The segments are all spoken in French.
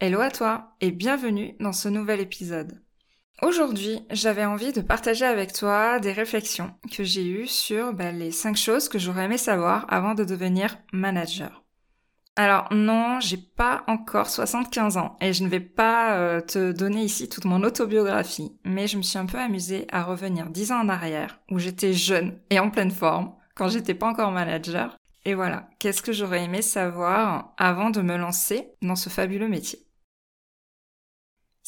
Hello à toi et bienvenue dans ce nouvel épisode. Aujourd'hui, j'avais envie de partager avec toi des réflexions que j'ai eues sur bah, les 5 choses que j'aurais aimé savoir avant de devenir manager. Alors non, j'ai pas encore 75 ans et je ne vais pas euh, te donner ici toute mon autobiographie, mais je me suis un peu amusée à revenir 10 ans en arrière où j'étais jeune et en pleine forme quand j'étais pas encore manager. Et voilà, qu'est-ce que j'aurais aimé savoir avant de me lancer dans ce fabuleux métier?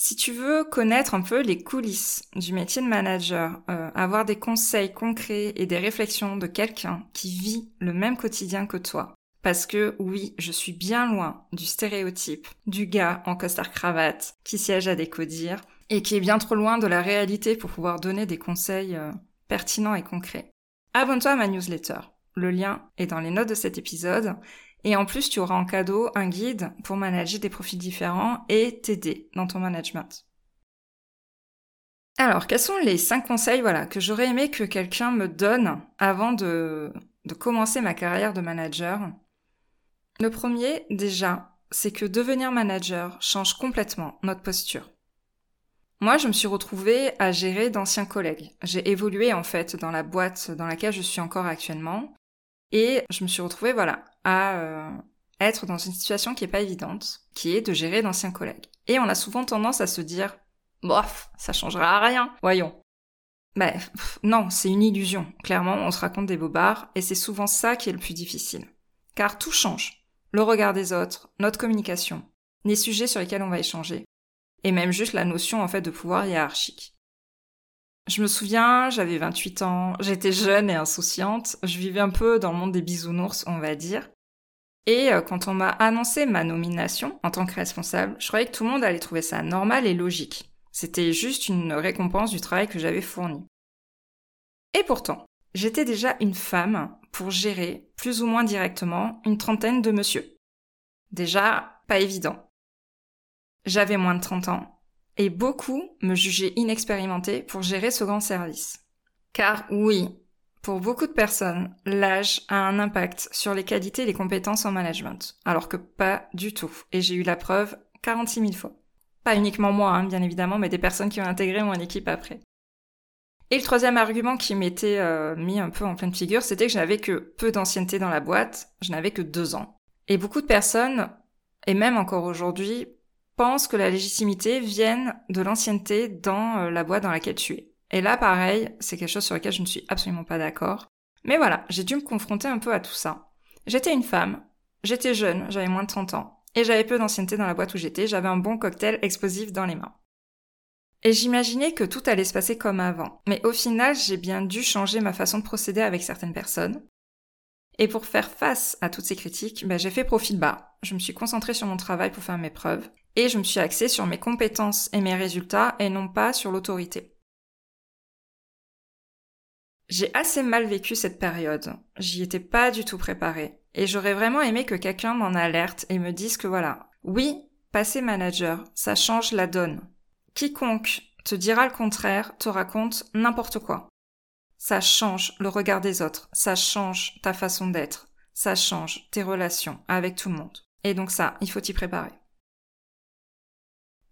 Si tu veux connaître un peu les coulisses du métier de manager, euh, avoir des conseils concrets et des réflexions de quelqu'un qui vit le même quotidien que toi, parce que oui, je suis bien loin du stéréotype du gars en costard cravate qui siège à décodir et qui est bien trop loin de la réalité pour pouvoir donner des conseils euh, pertinents et concrets. Abonne-toi à ma newsletter. Le lien est dans les notes de cet épisode et en plus, tu auras en cadeau un guide pour manager des profils différents et t'aider dans ton management. Alors, quels sont les cinq conseils, voilà, que j'aurais aimé que quelqu'un me donne avant de, de commencer ma carrière de manager? Le premier, déjà, c'est que devenir manager change complètement notre posture. Moi, je me suis retrouvée à gérer d'anciens collègues. J'ai évolué, en fait, dans la boîte dans laquelle je suis encore actuellement. Et je me suis retrouvée, voilà, à euh, être dans une situation qui est pas évidente, qui est de gérer d'anciens collègues. Et on a souvent tendance à se dire, bof, ça changera rien, voyons. Mais non, c'est une illusion. Clairement, on se raconte des bobards, et c'est souvent ça qui est le plus difficile. Car tout change. Le regard des autres, notre communication, les sujets sur lesquels on va échanger, et même juste la notion en fait de pouvoir hiérarchique. Je me souviens, j'avais 28 ans, j'étais jeune et insouciante, je vivais un peu dans le monde des bisounours, on va dire. Et euh, quand on m'a annoncé ma nomination en tant que responsable, je croyais que tout le monde allait trouver ça normal et logique. C'était juste une récompense du travail que j'avais fourni. Et pourtant, j'étais déjà une femme pour gérer, plus ou moins directement, une trentaine de monsieur. Déjà, pas évident. J'avais moins de 30 ans, et beaucoup me jugeaient inexpérimentée pour gérer ce grand service. Car oui, pour beaucoup de personnes, l'âge a un impact sur les qualités et les compétences en management, alors que pas du tout. Et j'ai eu la preuve 46 000 fois. Pas uniquement moi, hein, bien évidemment, mais des personnes qui ont intégré mon équipe après. Et le troisième argument qui m'était euh, mis un peu en pleine figure, c'était que je n'avais que peu d'ancienneté dans la boîte, je n'avais que deux ans. Et beaucoup de personnes, et même encore aujourd'hui, pense que la légitimité vienne de l'ancienneté dans euh, la boîte dans laquelle tu es. Et là, pareil, c'est quelque chose sur lequel je ne suis absolument pas d'accord. Mais voilà, j'ai dû me confronter un peu à tout ça. J'étais une femme, j'étais jeune, j'avais moins de 30 ans, et j'avais peu d'ancienneté dans la boîte où j'étais, j'avais un bon cocktail explosif dans les mains. Et j'imaginais que tout allait se passer comme avant. Mais au final, j'ai bien dû changer ma façon de procéder avec certaines personnes. Et pour faire face à toutes ces critiques, bah, j'ai fait profil bas. Je me suis concentrée sur mon travail pour faire mes preuves et je me suis axée sur mes compétences et mes résultats et non pas sur l'autorité. J'ai assez mal vécu cette période. J'y étais pas du tout préparée. Et j'aurais vraiment aimé que quelqu'un m'en alerte et me dise que voilà, oui, passer manager, ça change la donne. Quiconque te dira le contraire te raconte n'importe quoi. Ça change le regard des autres, ça change ta façon d'être, ça change tes relations avec tout le monde. Et donc ça, il faut t'y préparer.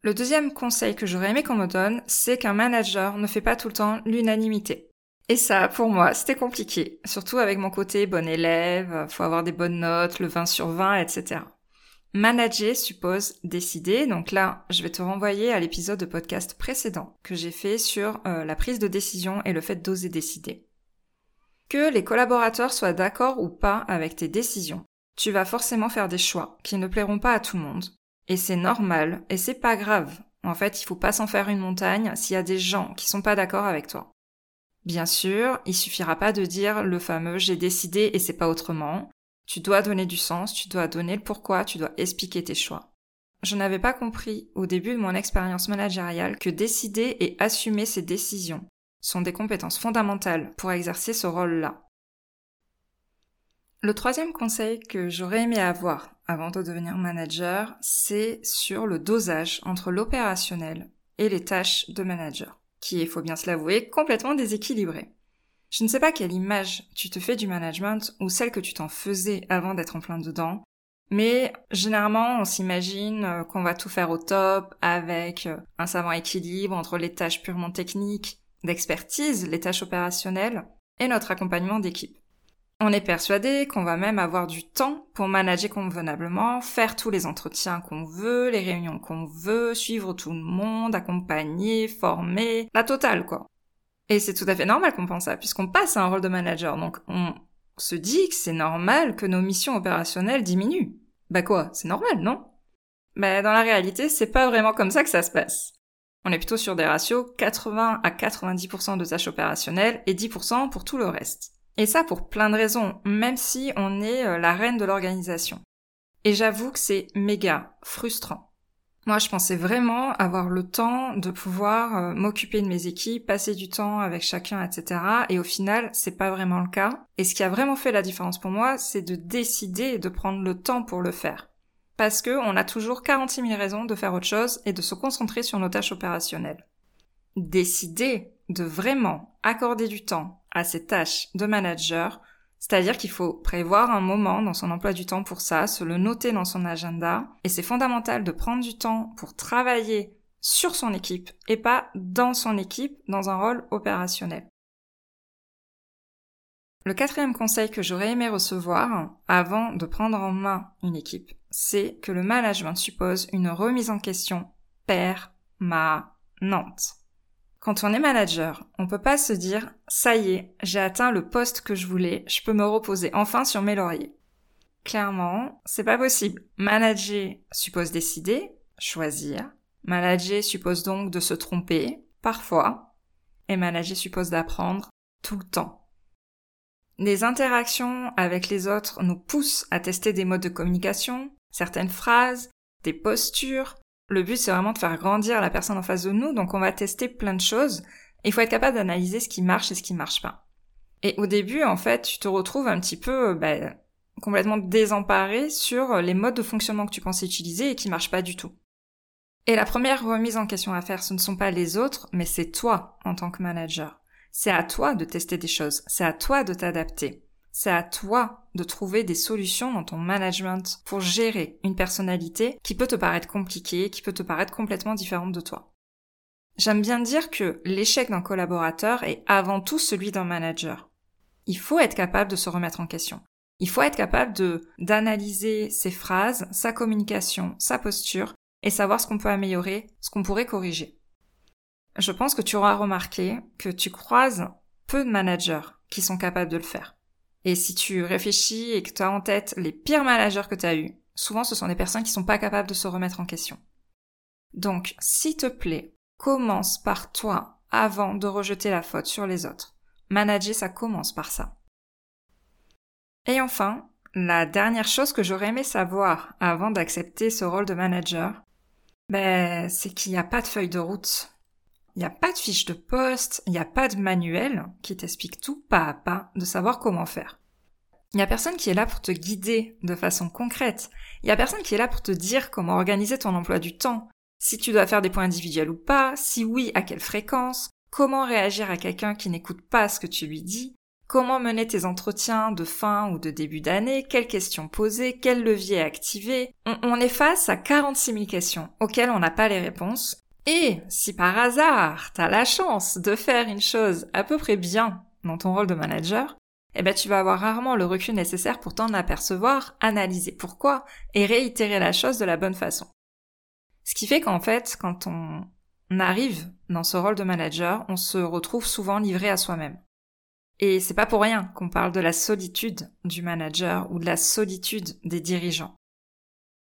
Le deuxième conseil que j'aurais aimé qu'on me donne, c'est qu'un manager ne fait pas tout le temps l'unanimité. Et ça, pour moi, c'était compliqué. Surtout avec mon côté bon élève, faut avoir des bonnes notes, le 20 sur 20, etc. Manager suppose décider, donc là, je vais te renvoyer à l'épisode de podcast précédent que j'ai fait sur euh, la prise de décision et le fait d'oser décider. Que les collaborateurs soient d'accord ou pas avec tes décisions, tu vas forcément faire des choix qui ne plairont pas à tout le monde, et c'est normal, et c'est pas grave. En fait, il faut pas s'en faire une montagne s'il y a des gens qui sont pas d'accord avec toi. Bien sûr, il suffira pas de dire le fameux j'ai décidé et c'est pas autrement. Tu dois donner du sens, tu dois donner le pourquoi, tu dois expliquer tes choix. Je n'avais pas compris au début de mon expérience managériale que décider et assumer ses décisions sont des compétences fondamentales pour exercer ce rôle-là. Le troisième conseil que j'aurais aimé avoir avant de devenir manager, c'est sur le dosage entre l'opérationnel et les tâches de manager, qui est, faut bien se l'avouer, complètement déséquilibré. Je ne sais pas quelle image tu te fais du management ou celle que tu t'en faisais avant d'être en plein dedans, Mais généralement, on s'imagine euh, qu'on va tout faire au top avec euh, un savant équilibre entre les tâches purement techniques, d'expertise, les tâches opérationnelles et notre accompagnement d'équipe. On est persuadé qu'on va même avoir du temps pour manager convenablement, faire tous les entretiens qu'on veut, les réunions qu'on veut, suivre tout le monde, accompagner, former, la totale quoi. Et c'est tout à fait normal qu'on pense ça, puisqu'on passe à un rôle de manager, donc on se dit que c'est normal que nos missions opérationnelles diminuent. Bah quoi, c'est normal, non? Bah dans la réalité, c'est pas vraiment comme ça que ça se passe. On est plutôt sur des ratios 80 à 90% de tâches opérationnelles et 10% pour tout le reste. Et ça pour plein de raisons, même si on est euh, la reine de l'organisation. Et j'avoue que c'est méga frustrant. Moi, je pensais vraiment avoir le temps de pouvoir euh, m'occuper de mes équipes, passer du temps avec chacun, etc. Et au final, c'est pas vraiment le cas. Et ce qui a vraiment fait la différence pour moi, c'est de décider de prendre le temps pour le faire. Parce que on a toujours 46 000 raisons de faire autre chose et de se concentrer sur nos tâches opérationnelles. Décider de vraiment accorder du temps à ces tâches de manager, c'est-à-dire qu'il faut prévoir un moment dans son emploi du temps pour ça, se le noter dans son agenda, et c'est fondamental de prendre du temps pour travailler sur son équipe et pas dans son équipe dans un rôle opérationnel. Le quatrième conseil que j'aurais aimé recevoir avant de prendre en main une équipe, c'est que le management suppose une remise en question permanente. Quand on est manager, on peut pas se dire ça y est, j'ai atteint le poste que je voulais, je peux me reposer enfin sur mes lauriers. Clairement, c'est pas possible. Manager suppose décider, choisir. Manager suppose donc de se tromper, parfois. Et manager suppose d'apprendre tout le temps. Les interactions avec les autres nous poussent à tester des modes de communication, certaines phrases, des postures, le but, c'est vraiment de faire grandir la personne en face de nous, donc on va tester plein de choses. Il faut être capable d'analyser ce qui marche et ce qui marche pas. Et au début, en fait, tu te retrouves un petit peu bah, complètement désemparé sur les modes de fonctionnement que tu pensais utiliser et qui marchent pas du tout. Et la première remise en question à faire, ce ne sont pas les autres, mais c'est toi en tant que manager. C'est à toi de tester des choses, c'est à toi de t'adapter. C'est à toi de trouver des solutions dans ton management pour gérer une personnalité qui peut te paraître compliquée, qui peut te paraître complètement différente de toi. J'aime bien dire que l'échec d'un collaborateur est avant tout celui d'un manager. Il faut être capable de se remettre en question. Il faut être capable d'analyser ses phrases, sa communication, sa posture et savoir ce qu'on peut améliorer, ce qu'on pourrait corriger. Je pense que tu auras remarqué que tu croises peu de managers qui sont capables de le faire. Et si tu réfléchis et que tu as en tête les pires managers que tu as eus, souvent ce sont des personnes qui sont pas capables de se remettre en question. Donc, s'il te plaît, commence par toi avant de rejeter la faute sur les autres. Manager, ça commence par ça. Et enfin, la dernière chose que j'aurais aimé savoir avant d'accepter ce rôle de manager, ben, c'est qu'il n'y a pas de feuille de route. Il n'y a pas de fiche de poste, il n'y a pas de manuel qui t'explique tout pas à pas de savoir comment faire. Il n'y a personne qui est là pour te guider de façon concrète. Il n'y a personne qui est là pour te dire comment organiser ton emploi du temps, si tu dois faire des points individuels ou pas, si oui, à quelle fréquence, comment réagir à quelqu'un qui n'écoute pas ce que tu lui dis, comment mener tes entretiens de fin ou de début d'année, quelles questions poser, quel levier activer. On, on est face à 46 000 questions auxquelles on n'a pas les réponses et si par hasard, t'as la chance de faire une chose à peu près bien dans ton rôle de manager, eh ben tu vas avoir rarement le recul nécessaire pour t'en apercevoir, analyser pourquoi et réitérer la chose de la bonne façon. Ce qui fait qu'en fait, quand on arrive dans ce rôle de manager, on se retrouve souvent livré à soi-même. Et c'est pas pour rien qu'on parle de la solitude du manager ou de la solitude des dirigeants.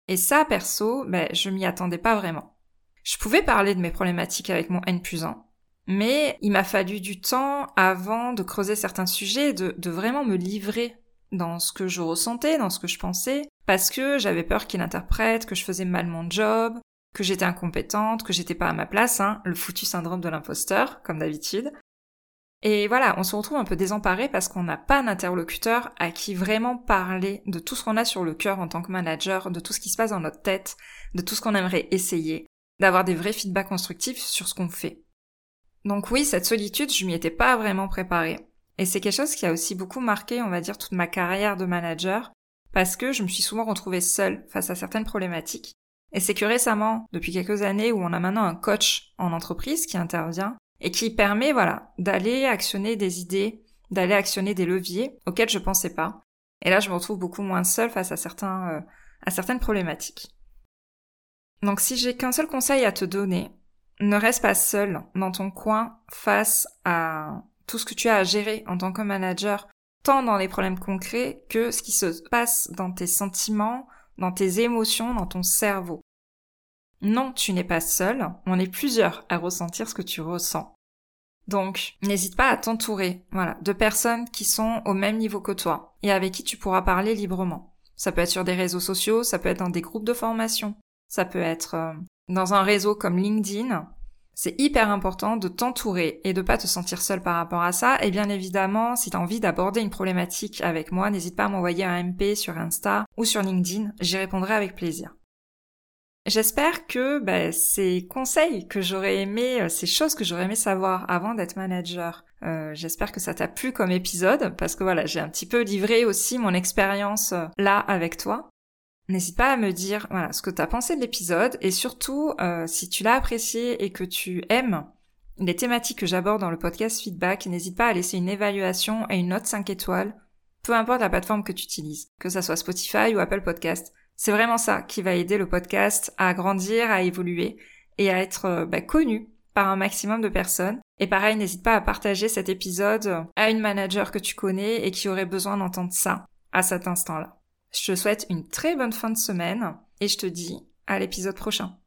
Et ça, perso, ben, je m'y attendais pas vraiment. Je pouvais parler de mes problématiques avec mon N plus 1, mais il m'a fallu du temps avant de creuser certains sujets, de, vraiment me livrer dans ce que je ressentais, dans ce que je pensais, parce que j'avais peur qu'il interprète que je faisais mal mon job, que j'étais incompétente, que j'étais pas à ma place, hein, le foutu syndrome de l'imposteur, comme d'habitude. Et voilà, on se retrouve un peu désemparé parce qu'on n'a pas d'interlocuteur à qui vraiment parler de tout ce qu'on a sur le cœur en tant que manager, de tout ce qui se passe dans notre tête, de tout ce qu'on aimerait essayer, d'avoir des vrais feedbacks constructifs sur ce qu'on fait. Donc oui, cette solitude, je m'y étais pas vraiment préparée. Et c'est quelque chose qui a aussi beaucoup marqué, on va dire, toute ma carrière de manager, parce que je me suis souvent retrouvée seule face à certaines problématiques. Et c'est que récemment, depuis quelques années, où on a maintenant un coach en entreprise qui intervient et qui permet, voilà, d'aller actionner des idées, d'aller actionner des leviers auxquels je pensais pas. Et là, je me retrouve beaucoup moins seule face à certains, euh, à certaines problématiques. Donc, si j'ai qu'un seul conseil à te donner, ne reste pas seul dans ton coin face à tout ce que tu as à gérer en tant que manager, tant dans les problèmes concrets que ce qui se passe dans tes sentiments, dans tes émotions, dans ton cerveau. Non, tu n'es pas seul, on est plusieurs à ressentir ce que tu ressens. Donc, n'hésite pas à t'entourer, voilà, de personnes qui sont au même niveau que toi et avec qui tu pourras parler librement. Ça peut être sur des réseaux sociaux, ça peut être dans des groupes de formation, ça peut être euh, dans un réseau comme LinkedIn. C'est hyper important de t'entourer et de pas te sentir seul par rapport à ça. Et bien évidemment, si tu as envie d'aborder une problématique avec moi, n'hésite pas à m'envoyer un MP sur Insta ou sur LinkedIn, j'y répondrai avec plaisir. J'espère que bah, ces conseils que j'aurais aimé, euh, ces choses que j'aurais aimé savoir avant d'être manager, euh, j'espère que ça t'a plu comme épisode parce que voilà, j'ai un petit peu livré aussi mon expérience là avec toi. N'hésite pas à me dire voilà ce que t'as pensé de l'épisode et surtout si tu l'as apprécié et que tu aimes les thématiques que j'aborde dans le podcast feedback, n'hésite pas à laisser une évaluation et une note 5 étoiles, peu importe la plateforme que tu utilises, que ça soit Spotify ou Apple Podcast. C'est vraiment ça qui va aider le podcast à grandir, à évoluer et à être euh, bah, connu par un maximum de personnes. Et pareil, n'hésite pas à partager cet épisode à une manager que tu connais et qui aurait besoin d'entendre ça à cet instant-là. Je te souhaite une très bonne fin de semaine et je te dis à l'épisode prochain.